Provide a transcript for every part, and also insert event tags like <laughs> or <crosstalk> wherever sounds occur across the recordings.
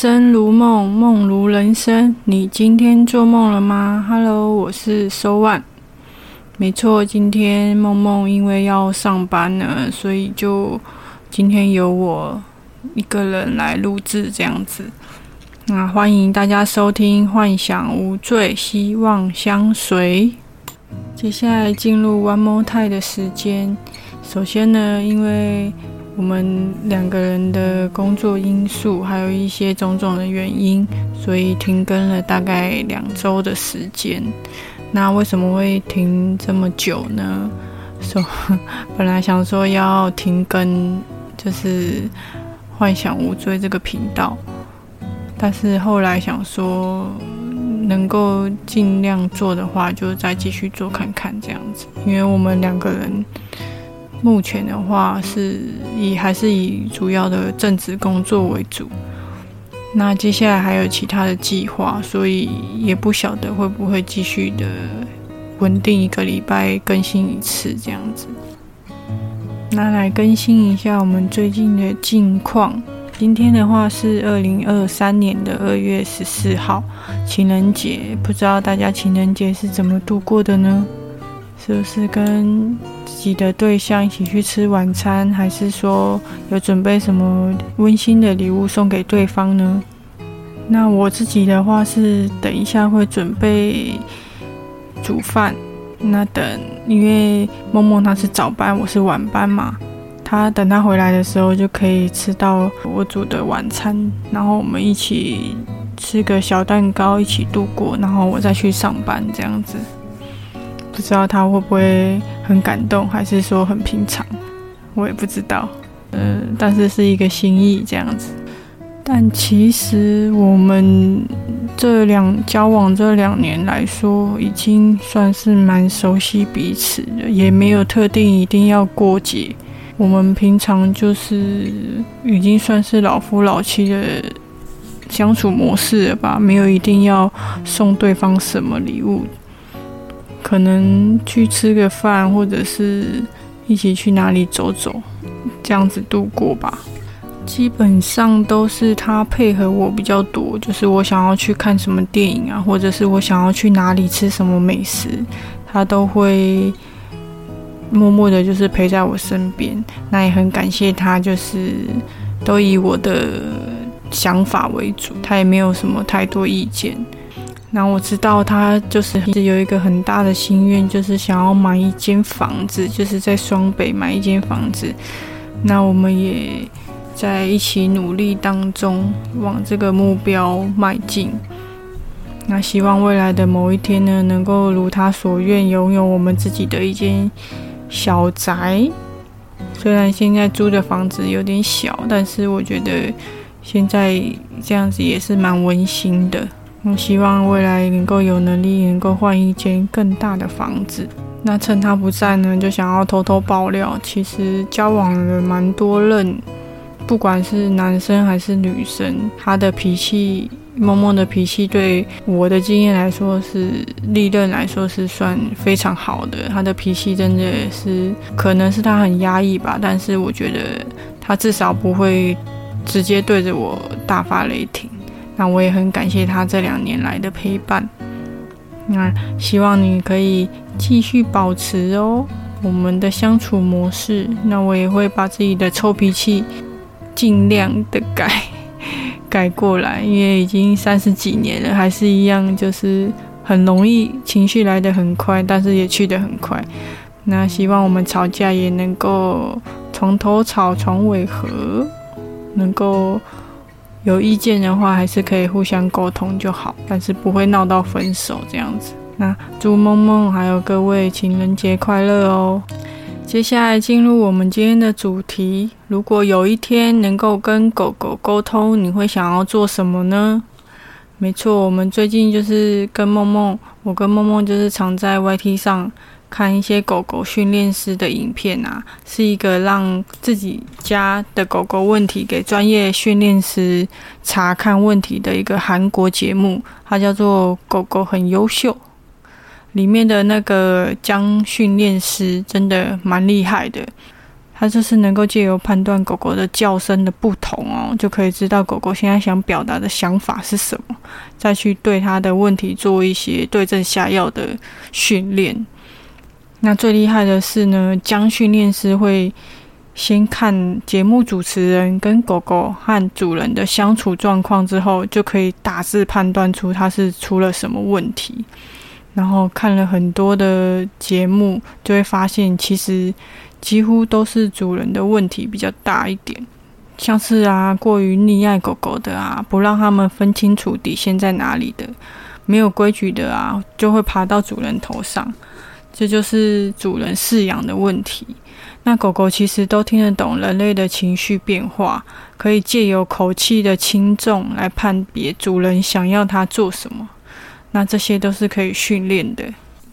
生如梦，梦如人生。你今天做梦了吗？Hello，我是收万。没错，今天梦梦因为要上班呢，所以就今天由我一个人来录制这样子。那欢迎大家收听《幻想无罪，希望相随》。接下来进入 One More Time 的时间。首先呢，因为我们两个人的工作因素，还有一些种种的原因，所以停更了大概两周的时间。那为什么会停这么久呢？说 <laughs> 本来想说要停更，就是幻想无罪这个频道，但是后来想说，能够尽量做的话，就再继续做看看这样子，因为我们两个人。目前的话是以还是以主要的正职工作为主，那接下来还有其他的计划，所以也不晓得会不会继续的稳定一个礼拜更新一次这样子。那来更新一下我们最近的近况。今天的话是二零二三年的二月十四号，情人节，不知道大家情人节是怎么度过的呢？是不是跟自己的对象一起去吃晚餐，还是说有准备什么温馨的礼物送给对方呢？那我自己的话是等一下会准备煮饭。那等，因为梦梦她是早班，我是晚班嘛，她等她回来的时候就可以吃到我煮的晚餐，然后我们一起吃个小蛋糕，一起度过，然后我再去上班这样子。不知道他会不会很感动，还是说很平常，我也不知道。嗯，但是是一个心意这样子。但其实我们这两交往这两年来说，已经算是蛮熟悉彼此的，也没有特定一定要过节。我们平常就是已经算是老夫老妻的相处模式了吧，没有一定要送对方什么礼物。可能去吃个饭，或者是一起去哪里走走，这样子度过吧。基本上都是他配合我比较多，就是我想要去看什么电影啊，或者是我想要去哪里吃什么美食，他都会默默的，就是陪在我身边。那也很感谢他，就是都以我的想法为主，他也没有什么太多意见。那我知道他就是一直有一个很大的心愿，就是想要买一间房子，就是在双北买一间房子。那我们也在一起努力当中，往这个目标迈进。那希望未来的某一天呢，能够如他所愿，拥有我们自己的一间小宅。虽然现在租的房子有点小，但是我觉得现在这样子也是蛮温馨的。我希望未来能够有能力，能够换一间更大的房子。那趁他不在呢，就想要偷偷爆料，其实交往了蛮多任，不管是男生还是女生，他的脾气，默默的脾气，对我的经验来说是历任来说是算非常好的。他的脾气真的是，可能是他很压抑吧，但是我觉得他至少不会直接对着我大发雷霆。那我也很感谢他这两年来的陪伴。那希望你可以继续保持哦，我们的相处模式。那我也会把自己的臭脾气尽量的改 <laughs> 改过来，因为已经三十几年了，还是一样，就是很容易情绪来得很快，但是也去得很快。那希望我们吵架也能够从头吵从尾和，能够。有意见的话，还是可以互相沟通就好，但是不会闹到分手这样子。那祝梦梦还有各位情人节快乐哦！接下来进入我们今天的主题：如果有一天能够跟狗狗沟通，你会想要做什么呢？没错，我们最近就是跟梦梦，我跟梦梦就是常在 YT 上。看一些狗狗训练师的影片啊，是一个让自己家的狗狗问题给专业训练师查看问题的一个韩国节目，它叫做《狗狗很优秀》。里面的那个江训练师真的蛮厉害的，他就是能够借由判断狗狗的叫声的不同哦，就可以知道狗狗现在想表达的想法是什么，再去对它的问题做一些对症下药的训练。那最厉害的是呢，将训练师会先看节目主持人跟狗狗和主人的相处状况之后，就可以大致判断出它是出了什么问题。然后看了很多的节目，就会发现其实几乎都是主人的问题比较大一点，像是啊过于溺爱狗狗的啊，不让他们分清楚底线在哪里的，没有规矩的啊，就会爬到主人头上。这就是主人饲养的问题。那狗狗其实都听得懂人类的情绪变化，可以借由口气的轻重来判别主人想要它做什么。那这些都是可以训练的。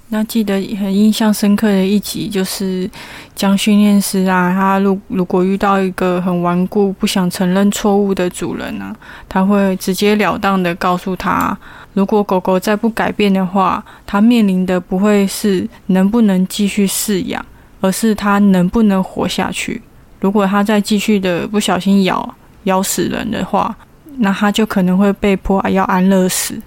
那记得很印象深刻的一集，就是将训练师啊，他如如果遇到一个很顽固、不想承认错误的主人呢，他会直截了当的告诉他，如果狗狗再不改变的话，它面临的不会是能不能继续饲养，而是它能不能活下去。如果它再继续的不小心咬咬死人的话，那它就可能会被迫要安乐死。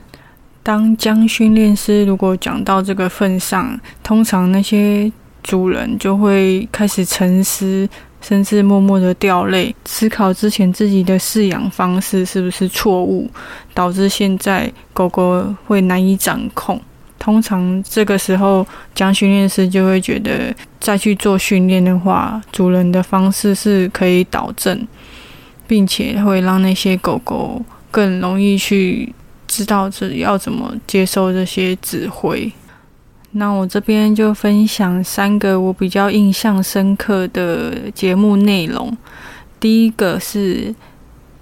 当将训练师如果讲到这个份上，通常那些主人就会开始沉思，甚至默默的掉泪，思考之前自己的饲养方式是不是错误，导致现在狗狗会难以掌控。通常这个时候，将训练师就会觉得，再去做训练的话，主人的方式是可以导正，并且会让那些狗狗更容易去。知道这要怎么接受这些指挥，那我这边就分享三个我比较印象深刻的节目内容。第一个是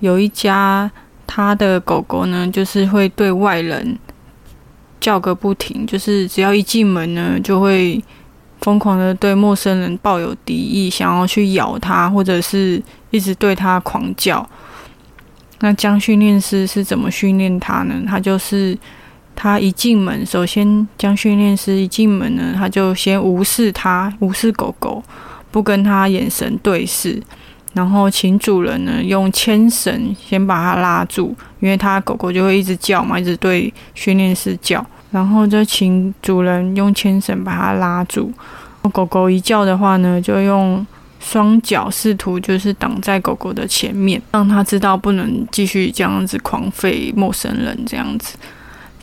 有一家他的狗狗呢，就是会对外人叫个不停，就是只要一进门呢，就会疯狂的对陌生人抱有敌意，想要去咬他，或者是一直对他狂叫。那将训练师是怎么训练他呢？他就是他一进门，首先将训练师一进门呢，他就先无视他，无视狗狗，不跟他眼神对视，然后请主人呢用牵绳先把他拉住，因为他狗狗就会一直叫嘛，一直对训练师叫，然后就请主人用牵绳把它拉住。狗狗一叫的话呢，就用。双脚试图就是挡在狗狗的前面，让它知道不能继续这样子狂吠陌生人这样子，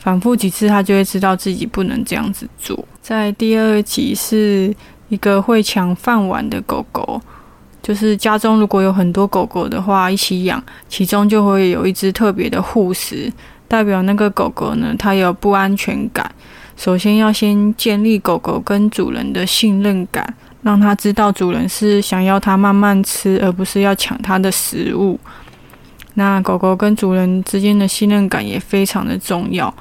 反复几次，它就会知道自己不能这样子做。在第二集是一个会抢饭碗的狗狗，就是家中如果有很多狗狗的话一起养，其中就会有一只特别的护食，代表那个狗狗呢，它有不安全感。首先要先建立狗狗跟主人的信任感。让它知道主人是想要它慢慢吃，而不是要抢它的食物。那狗狗跟主人之间的信任感也非常的重要。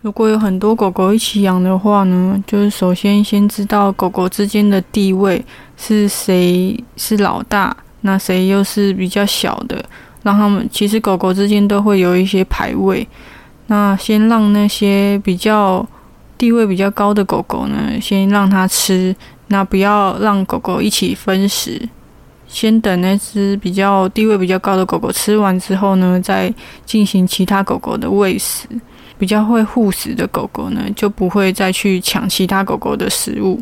如果有很多狗狗一起养的话呢，就是首先先知道狗狗之间的地位是谁是老大，那谁又是比较小的，让他们其实狗狗之间都会有一些排位。那先让那些比较地位比较高的狗狗呢，先让它吃。那不要让狗狗一起分食，先等那只比较地位比较高的狗狗吃完之后呢，再进行其他狗狗的喂食。比较会护食的狗狗呢，就不会再去抢其他狗狗的食物。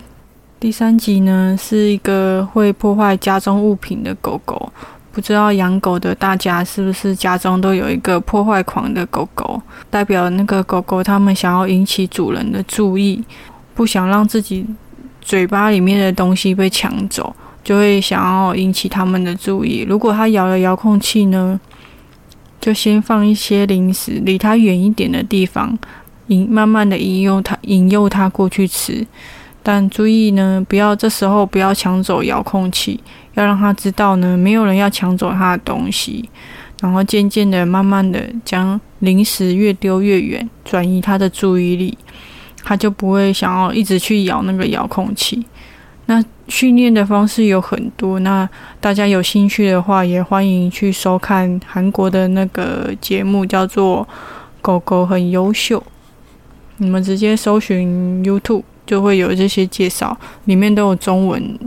第三集呢，是一个会破坏家中物品的狗狗。不知道养狗的大家是不是家中都有一个破坏狂的狗狗？代表那个狗狗它们想要引起主人的注意，不想让自己。嘴巴里面的东西被抢走，就会想要引起他们的注意。如果它咬了遥控器呢，就先放一些零食，离它远一点的地方，引慢慢的引诱它，引诱它过去吃。但注意呢，不要这时候不要抢走遥控器，要让它知道呢，没有人要抢走它的东西。然后渐渐的、慢慢的将零食越丢越远，转移它的注意力。它就不会想要一直去咬那个遥控器。那训练的方式有很多，那大家有兴趣的话，也欢迎去收看韩国的那个节目，叫做《狗狗很优秀》。你们直接搜寻 YouTube 就会有这些介绍，里面都有中文。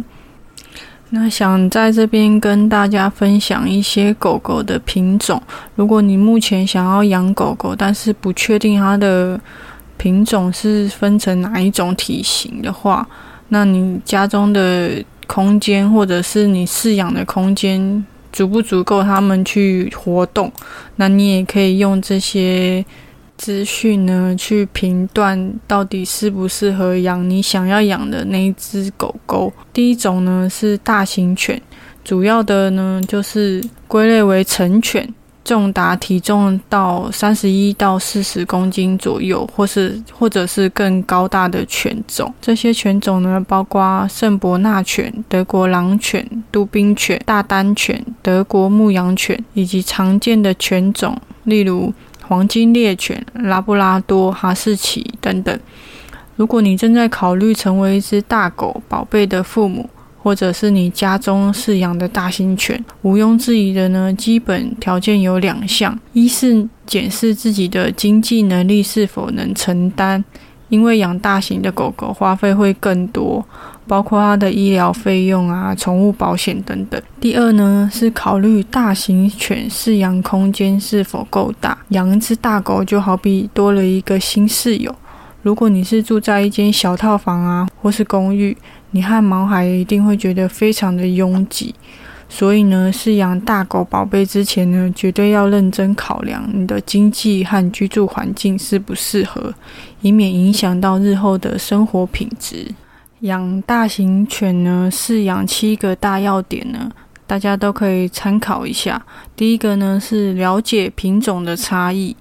那想在这边跟大家分享一些狗狗的品种。如果你目前想要养狗狗，但是不确定它的品种是分成哪一种体型的话，那你家中的空间或者是你饲养的空间足不足够它们去活动？那你也可以用这些。资讯呢，去评断到底适不适合养你想要养的那一只狗狗。第一种呢是大型犬，主要的呢就是归类为成犬，重达体重到三十一到四十公斤左右，或是或者是更高大的犬种。这些犬种呢，包括圣伯纳犬、德国狼犬、杜宾犬、大丹犬、德国牧羊犬，以及常见的犬种，例如。黄金猎犬、拉布拉多、哈士奇等等。如果你正在考虑成为一只大狗宝贝的父母，或者是你家中饲养的大型犬，毋庸置疑的呢，基本条件有两项：一是检视自己的经济能力是否能承担。因为养大型的狗狗花费会更多，包括它的医疗费用啊、宠物保险等等。第二呢，是考虑大型犬饲养空间是否够大。养一只大狗就好比多了一个新室友。如果你是住在一间小套房啊，或是公寓，你和毛孩一定会觉得非常的拥挤。所以呢，饲养大狗宝贝之前呢，绝对要认真考量你的经济和居住环境适不适合，以免影响到日后的生活品质。养大型犬呢，饲养七个大要点呢，大家都可以参考一下。第一个呢是了解品种的差异，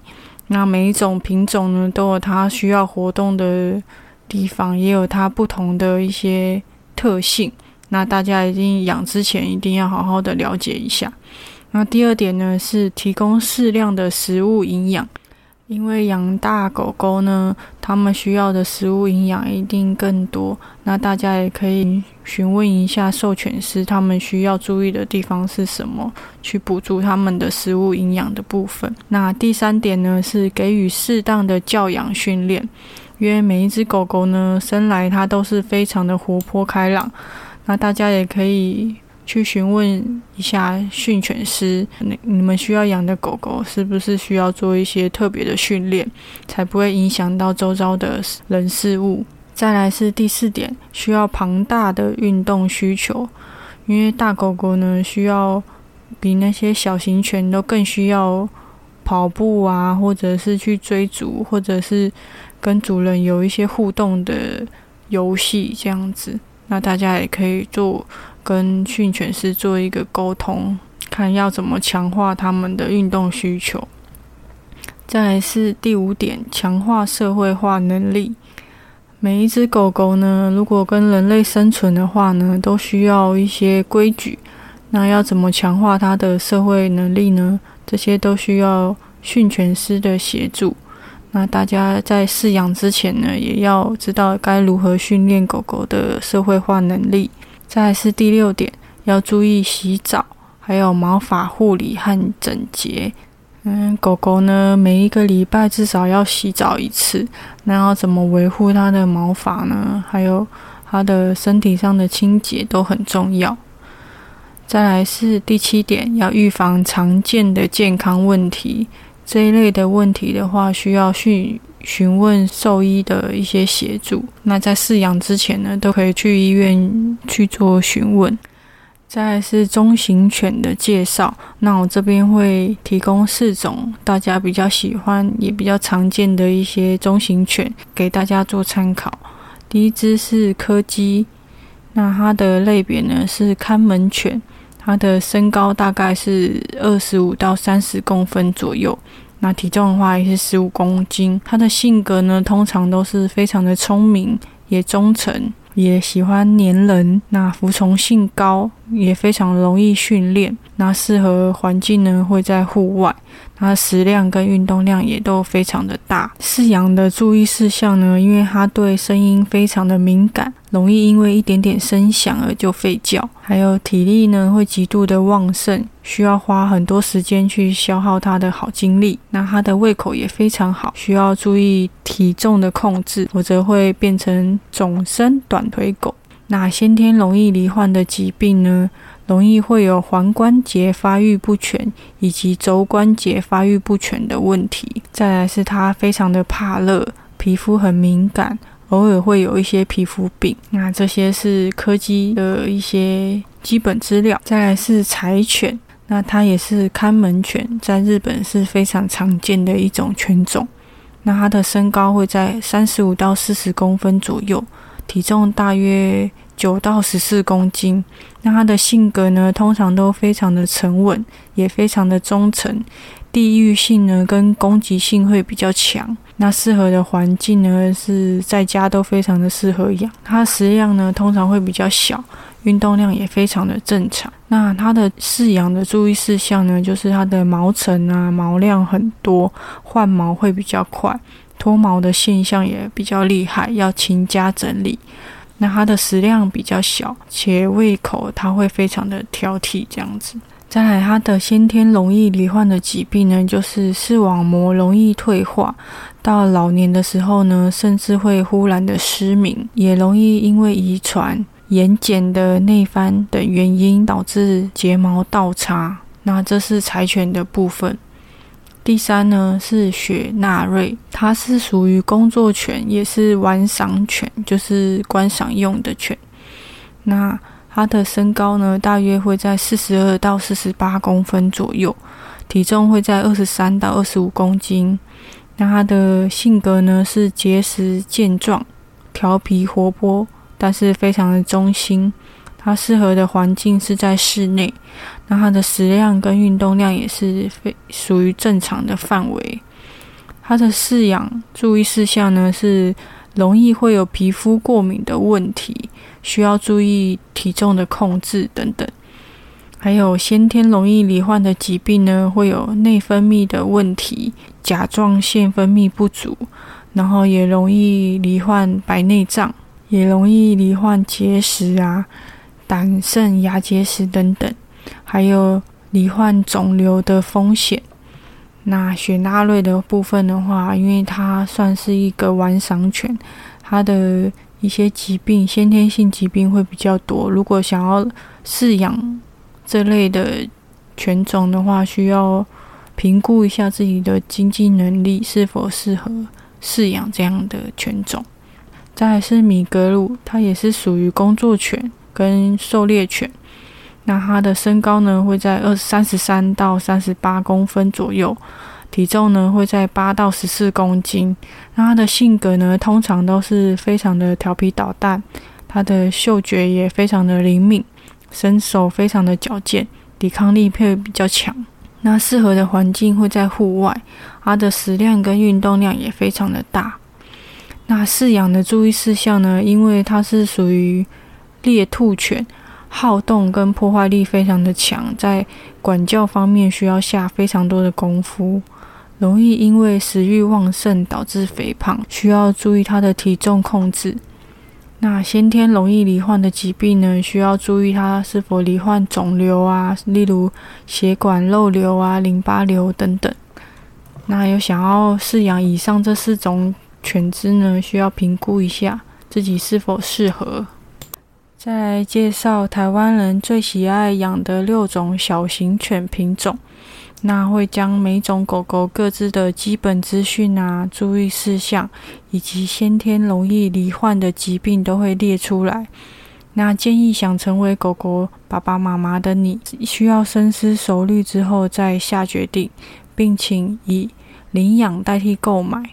那每一种品种呢都有它需要活动的地方，也有它不同的一些特性。那大家一定养之前一定要好好的了解一下。那第二点呢是提供适量的食物营养，因为养大狗狗呢，它们需要的食物营养一定更多。那大家也可以询问一下授犬师，他们需要注意的地方是什么，去补足他们的食物营养的部分。那第三点呢是给予适当的教养训练，因为每一只狗狗呢生来它都是非常的活泼开朗。那大家也可以去询问一下训犬师，你你们需要养的狗狗是不是需要做一些特别的训练，才不会影响到周遭的人事物。再来是第四点，需要庞大的运动需求，因为大狗狗呢需要比那些小型犬都更需要跑步啊，或者是去追逐，或者是跟主人有一些互动的游戏这样子。那大家也可以做跟训犬师做一个沟通，看要怎么强化他们的运动需求。再来是第五点，强化社会化能力。每一只狗狗呢，如果跟人类生存的话呢，都需要一些规矩。那要怎么强化它的社会能力呢？这些都需要训犬师的协助。那大家在饲养之前呢，也要知道该如何训练狗狗的社会化能力。再是第六点，要注意洗澡，还有毛发护理和整洁。嗯，狗狗呢，每一个礼拜至少要洗澡一次。那要怎么维护它的毛发呢？还有它的身体上的清洁都很重要。再来是第七点，要预防常见的健康问题。这一类的问题的话，需要去询问兽医的一些协助。那在饲养之前呢，都可以去医院去做询问。再是中型犬的介绍，那我这边会提供四种大家比较喜欢也比较常见的一些中型犬给大家做参考。第一只是柯基，那它的类别呢是看门犬。它的身高大概是二十五到三十公分左右，那体重的话也是十五公斤。它的性格呢，通常都是非常的聪明，也忠诚，也喜欢黏人，那服从性高，也非常容易训练。那适合环境呢，会在户外。它食量跟运动量也都非常的大。饲养的注意事项呢，因为它对声音非常的敏感，容易因为一点点声响而就吠叫。还有体力呢会极度的旺盛，需要花很多时间去消耗它的好精力。那它的胃口也非常好，需要注意体重的控制，否则会变成总身短腿狗。那先天容易罹患的疾病呢，容易会有踝关节发育不全以及肘关节发育不全的问题。再来是他非常的怕热，皮肤很敏感，偶尔会有一些皮肤病。那这些是柯基的一些基本资料。再来是柴犬，那它也是看门犬，在日本是非常常见的一种犬种。那它的身高会在三十五到四十公分左右。体重大约九到十四公斤。那他的性格呢，通常都非常的沉稳，也非常的忠诚。地域性呢，跟攻击性会比较强。那适合的环境呢，是在家都非常的适合养。它食量呢，通常会比较小，运动量也非常的正常。那它的饲养的注意事项呢，就是它的毛层啊，毛量很多，换毛会比较快。脱毛的现象也比较厉害，要勤加整理。那它的食量比较小，且胃口它会非常的挑剔，这样子。再来，它的先天容易罹患的疾病呢，就是视网膜容易退化，到老年的时候呢，甚至会忽然的失明，也容易因为遗传、眼睑的内翻等原因导致睫毛倒插。那这是柴犬的部分。第三呢是雪纳瑞，它是属于工作犬，也是玩赏犬，就是观赏用的犬。那它的身高呢，大约会在四十二到四十八公分左右，体重会在二十三到二十五公斤。那它的性格呢是结实健壮、调皮活泼，但是非常的忠心。它适合的环境是在室内，那它的食量跟运动量也是非属于正常的范围。它的饲养注意事项呢是容易会有皮肤过敏的问题，需要注意体重的控制等等。还有先天容易罹患的疾病呢，会有内分泌的问题，甲状腺分泌不足，然后也容易罹患白内障，也容易罹患结石啊。胆肾、牙结石等等，还有罹患肿瘤的风险。那雪纳瑞的部分的话，因为它算是一个玩赏犬，它的一些疾病、先天性疾病会比较多。如果想要饲养这类的犬种的话，需要评估一下自己的经济能力是否适合饲养这样的犬种。再是米格鲁，它也是属于工作犬。跟狩猎犬，那它的身高呢会在二三十三到三十八公分左右，体重呢会在八到十四公斤。那它的性格呢通常都是非常的调皮捣蛋，它的嗅觉也非常的灵敏，身手非常的矫健，抵抗力会比较强。那适合的环境会在户外，它的食量跟运动量也非常的大。那饲养的注意事项呢，因为它是属于。猎兔犬好动跟破坏力非常的强，在管教方面需要下非常多的功夫，容易因为食欲旺盛导致肥胖，需要注意它的体重控制。那先天容易罹患的疾病呢，需要注意它是否罹患肿瘤啊，例如血管漏瘤啊、淋巴瘤等等。那有想要饲养以上这四种犬只呢，需要评估一下自己是否适合。再来介绍台湾人最喜爱养的六种小型犬品种，那会将每种狗狗各自的基本资讯啊、注意事项以及先天容易罹患的疾病都会列出来。那建议想成为狗狗爸爸妈妈的你，需要深思熟虑之后再下决定，并请以领养代替购买。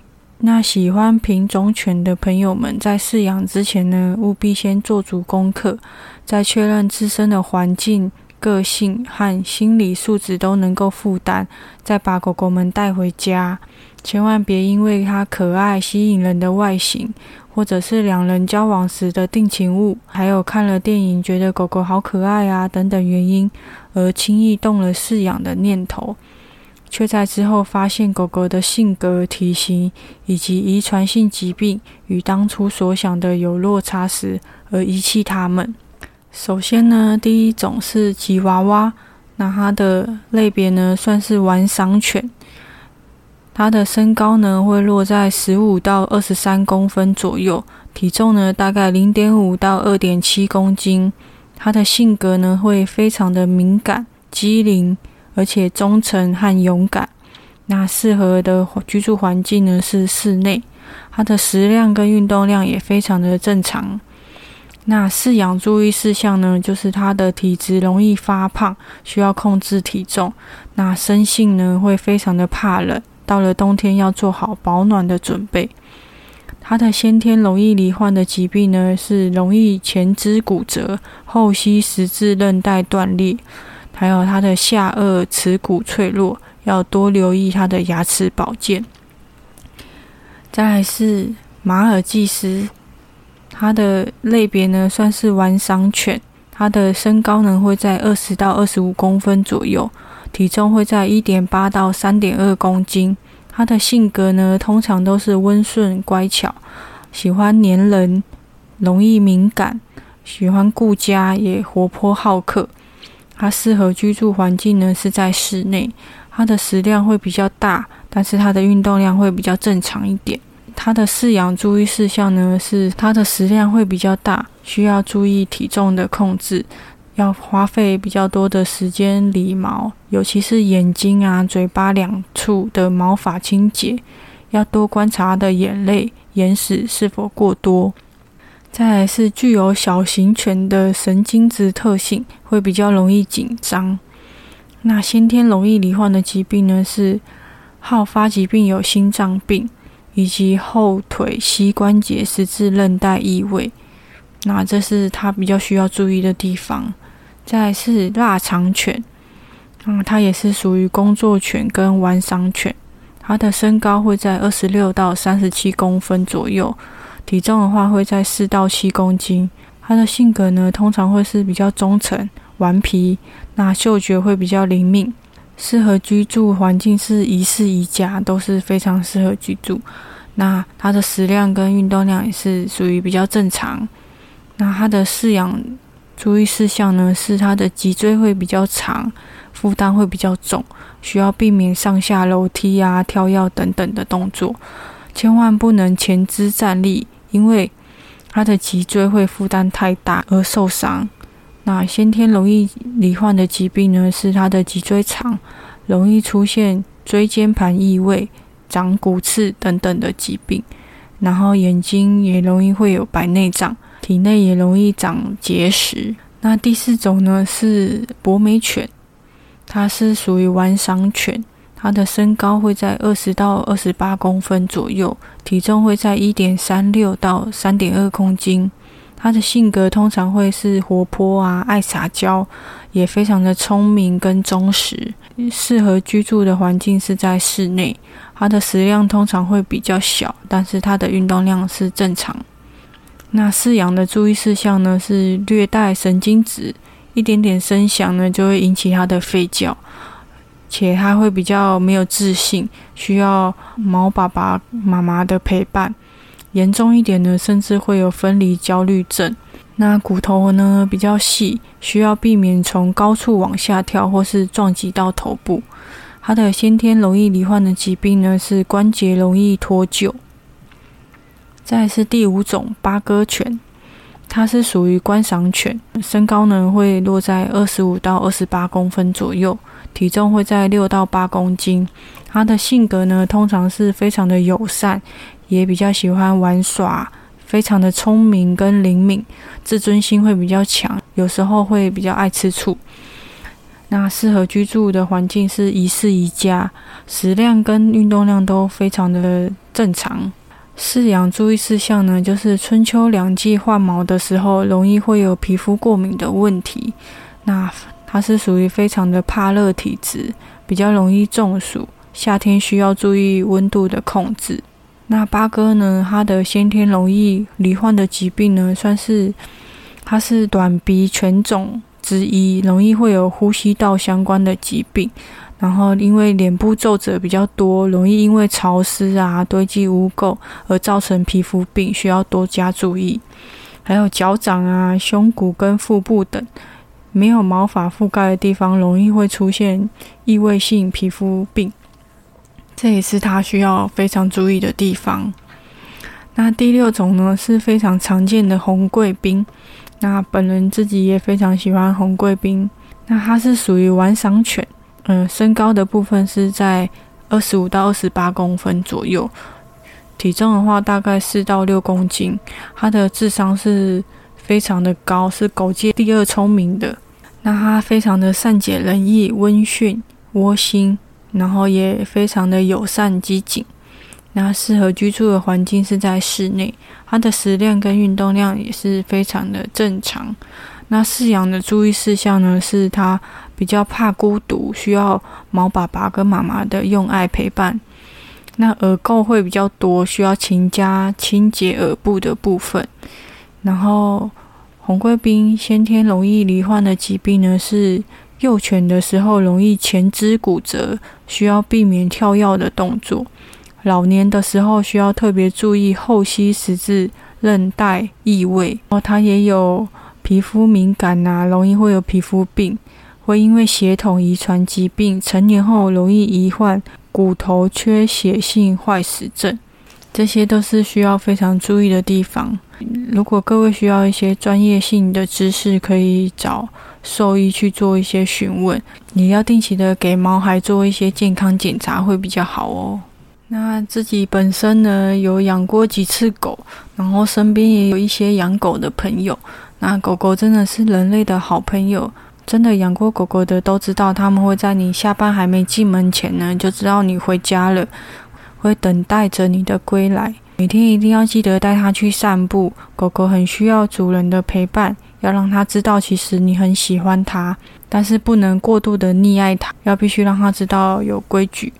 那喜欢品种犬的朋友们，在饲养之前呢，务必先做足功课，在确认自身的环境、个性和心理素质都能够负担，再把狗狗们带回家。千万别因为它可爱、吸引人的外形，或者是两人交往时的定情物，还有看了电影觉得狗狗好可爱啊等等原因，而轻易动了饲养的念头。却在之后发现狗狗的性格、体型以及遗传性疾病与当初所想的有落差时，而遗弃它们。首先呢，第一种是吉娃娃，那它的类别呢算是玩赏犬，它的身高呢会落在十五到二十三公分左右，体重呢大概零点五到二点七公斤。它的性格呢会非常的敏感、机灵，而且忠诚和勇敢。那适合的居住环境呢是室内。它的食量跟运动量也非常的正常。那饲养注意事项呢，就是它的体质容易发胖，需要控制体重。那生性呢会非常的怕冷。到了冬天要做好保暖的准备。他的先天容易罹患的疾病呢，是容易前肢骨折、后膝十字韧带断裂，还有他的下颚耻骨脆弱，要多留意他的牙齿保健。再来是马尔济斯，它的类别呢算是玩赏犬，它的身高呢会在二十到二十五公分左右。体重会在一点八到三点二公斤。他的性格呢，通常都是温顺乖巧，喜欢黏人，容易敏感，喜欢顾家，也活泼好客。它适合居住环境呢是在室内。它的食量会比较大，但是它的运动量会比较正常一点。它的饲养注意事项呢是，它的食量会比较大，需要注意体重的控制。要花费比较多的时间理毛，尤其是眼睛啊、嘴巴两处的毛发清洁，要多观察它的眼泪、眼屎是否过多。再来是具有小型犬的神经质特性，会比较容易紧张。那先天容易罹患的疾病呢，是好发疾病有心脏病，以及后腿膝关节十字韧带异位。那这是它比较需要注意的地方。再是腊肠犬，嗯，它也是属于工作犬跟玩赏犬。它的身高会在二十六到三十七公分左右，体重的话会在四到七公斤。它的性格呢，通常会是比较忠诚、顽皮，那嗅觉会比较灵敏。适合居住环境是宜室宜家，都是非常适合居住。那它的食量跟运动量也是属于比较正常。那它的饲养。注意事项呢，是它的脊椎会比较长，负担会比较重，需要避免上下楼梯啊、跳跃等等的动作，千万不能前肢站立，因为它的脊椎会负担太大而受伤。那先天容易罹患的疾病呢，是它的脊椎长，容易出现椎间盘异位、长骨刺等等的疾病，然后眼睛也容易会有白内障。体内也容易长结石。那第四种呢是博美犬，它是属于玩赏犬，它的身高会在二十到二十八公分左右，体重会在一点三六到三点二公斤。它的性格通常会是活泼啊，爱撒娇，也非常的聪明跟忠实。适合居住的环境是在室内。它的食量通常会比较小，但是它的运动量是正常。那饲养的注意事项呢？是略带神经质，一点点声响呢就会引起它的吠叫，且它会比较没有自信，需要毛爸爸妈妈的陪伴。严重一点呢，甚至会有分离焦虑症。那骨头呢比较细，需要避免从高处往下跳或是撞击到头部。它的先天容易罹患的疾病呢是关节容易脱臼。再是第五种八哥犬，它是属于观赏犬，身高呢会落在二十五到二十八公分左右，体重会在六到八公斤。它的性格呢通常是非常的友善，也比较喜欢玩耍，非常的聪明跟灵敏，自尊心会比较强，有时候会比较爱吃醋。那适合居住的环境是宜室宜家，食量跟运动量都非常的正常。饲养注意事项呢，就是春秋两季换毛的时候，容易会有皮肤过敏的问题。那它是属于非常的怕热体质，比较容易中暑。夏天需要注意温度的控制。那八哥呢，它的先天容易罹患的疾病呢，算是它是短鼻犬种之一，容易会有呼吸道相关的疾病。然后，因为脸部皱褶比较多，容易因为潮湿啊堆积污垢而造成皮肤病，需要多加注意。还有脚掌啊、胸骨跟腹部等没有毛发覆盖的地方，容易会出现异位性皮肤病。这也是它需要非常注意的地方。那第六种呢是非常常见的红贵宾，那本人自己也非常喜欢红贵宾。那它是属于玩赏犬，嗯，身高的部分是在二十五到二十八公分左右，体重的话大概四到六公斤。它的智商是非常的高，是狗界第二聪明的。那它非常的善解人意、温驯、窝心，然后也非常的友善机警。那适合居住的环境是在室内，它的食量跟运动量也是非常的正常。那饲养的注意事项呢，是它比较怕孤独，需要毛爸爸跟妈妈的用爱陪伴。那耳垢会比较多，需要勤加清洁耳部的部分。然后红贵宾先天容易罹患的疾病呢，是幼犬的时候容易前肢骨折，需要避免跳跃的动作。老年的时候需要特别注意后膝十字韧带异位。哦，它也有。皮肤敏感呐，容易会有皮肤病，会因为血统遗传疾病，成年后容易罹患骨头缺血性坏死症，这些都是需要非常注意的地方。如果各位需要一些专业性的知识，可以找兽医去做一些询问。你要定期的给猫孩做一些健康检查，会比较好哦。那自己本身呢，有养过几次狗，然后身边也有一些养狗的朋友。那狗狗真的是人类的好朋友，真的养过狗狗的都知道，他们会在你下班还没进门前呢，就知道你回家了，会等待着你的归来。每天一定要记得带它去散步，狗狗很需要主人的陪伴，要让它知道其实你很喜欢它，但是不能过度的溺爱它，要必须让它知道有规矩。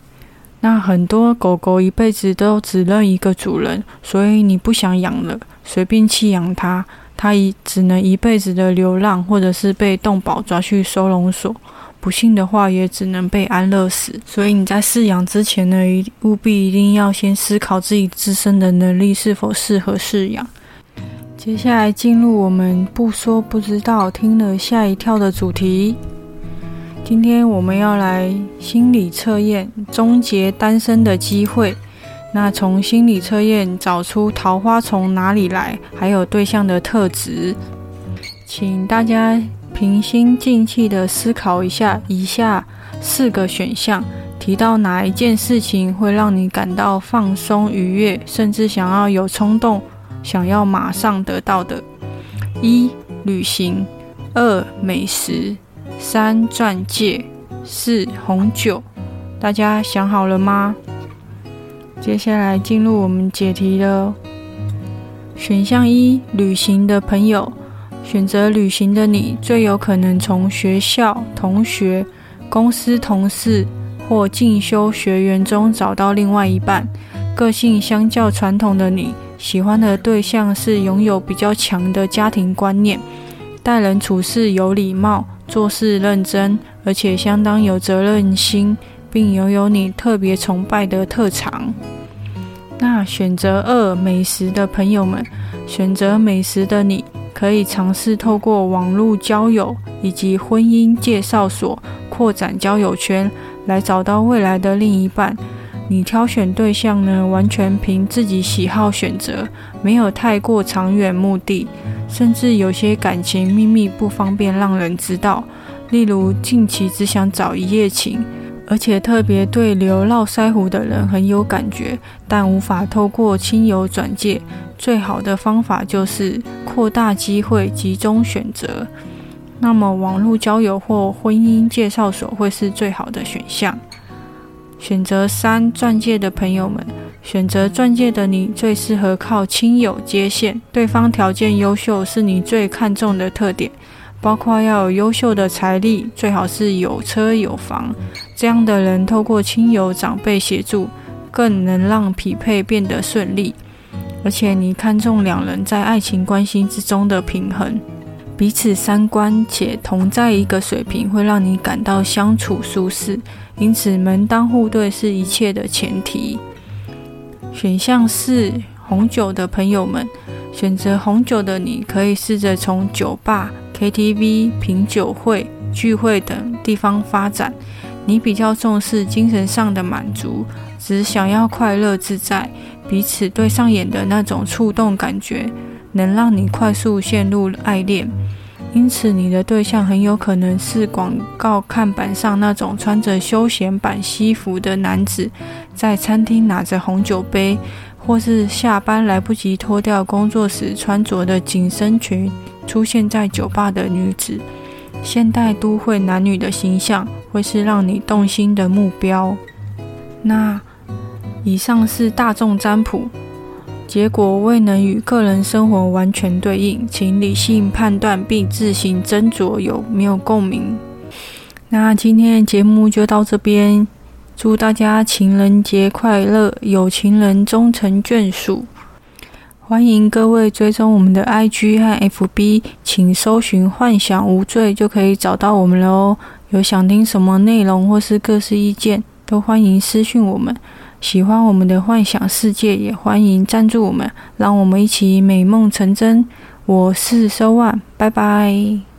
那很多狗狗一辈子都只认一个主人，所以你不想养了，随便弃养它。它一只能一辈子的流浪，或者是被动保抓去收容所，不幸的话也只能被安乐死。所以你在饲养之前呢，务必一定要先思考自己自身的能力是否适合饲养。接下来进入我们不说不知道，听了吓一跳的主题。今天我们要来心理测验，终结单身的机会。那从心理测验找出桃花从哪里来，还有对象的特质，请大家平心静气的思考一下以下四个选项，提到哪一件事情会让你感到放松愉悦，甚至想要有冲动，想要马上得到的：一、旅行；二、美食；三、钻戒；四、红酒。大家想好了吗？接下来进入我们解题了。选项一，旅行的朋友，选择旅行的你，最有可能从学校同学、公司同事或进修学员中找到另外一半。个性相较传统的你，喜欢的对象是拥有比较强的家庭观念，待人处事有礼貌，做事认真，而且相当有责任心。并拥有你特别崇拜的特长。那选择二美食的朋友们，选择美食的你，可以尝试透过网络交友以及婚姻介绍所扩展交友圈，来找到未来的另一半。你挑选对象呢，完全凭自己喜好选择，没有太过长远目的，甚至有些感情秘密不方便让人知道，例如近期只想找一夜情。而且特别对留络腮胡的人很有感觉，但无法透过亲友转介。最好的方法就是扩大机会，集中选择。那么，网络交友或婚姻介绍所会是最好的选项。选择三钻戒的朋友们，选择钻戒的你最适合靠亲友接线，对方条件优秀是你最看重的特点。包括要有优秀的财力，最好是有车有房，这样的人透过亲友长辈协助，更能让匹配变得顺利。而且你看重两人在爱情关系之中的平衡，彼此三观且同在一个水平，会让你感到相处舒适。因此门当户对是一切的前提。选项四，红酒的朋友们，选择红酒的你可以试着从酒吧。KTV、品酒会、聚会等地方发展，你比较重视精神上的满足，只想要快乐自在，彼此对上眼的那种触动感觉，能让你快速陷入爱恋。因此，你的对象很有可能是广告看板上那种穿着休闲版西服的男子，在餐厅拿着红酒杯，或是下班来不及脱掉工作时穿着的紧身裙出现在酒吧的女子。现代都会男女的形象会是让你动心的目标。那以上是大众占卜。结果未能与个人生活完全对应，请理性判断并自行斟酌有没有共鸣。那今天的节目就到这边，祝大家情人节快乐，有情人终成眷属。欢迎各位追踪我们的 IG 和 FB，请搜寻“幻想无罪”就可以找到我们了哦。有想听什么内容或是各式意见，都欢迎私讯我们。喜欢我们的幻想世界，也欢迎赞助我们，让我们一起美梦成真。我是 So One，，拜拜。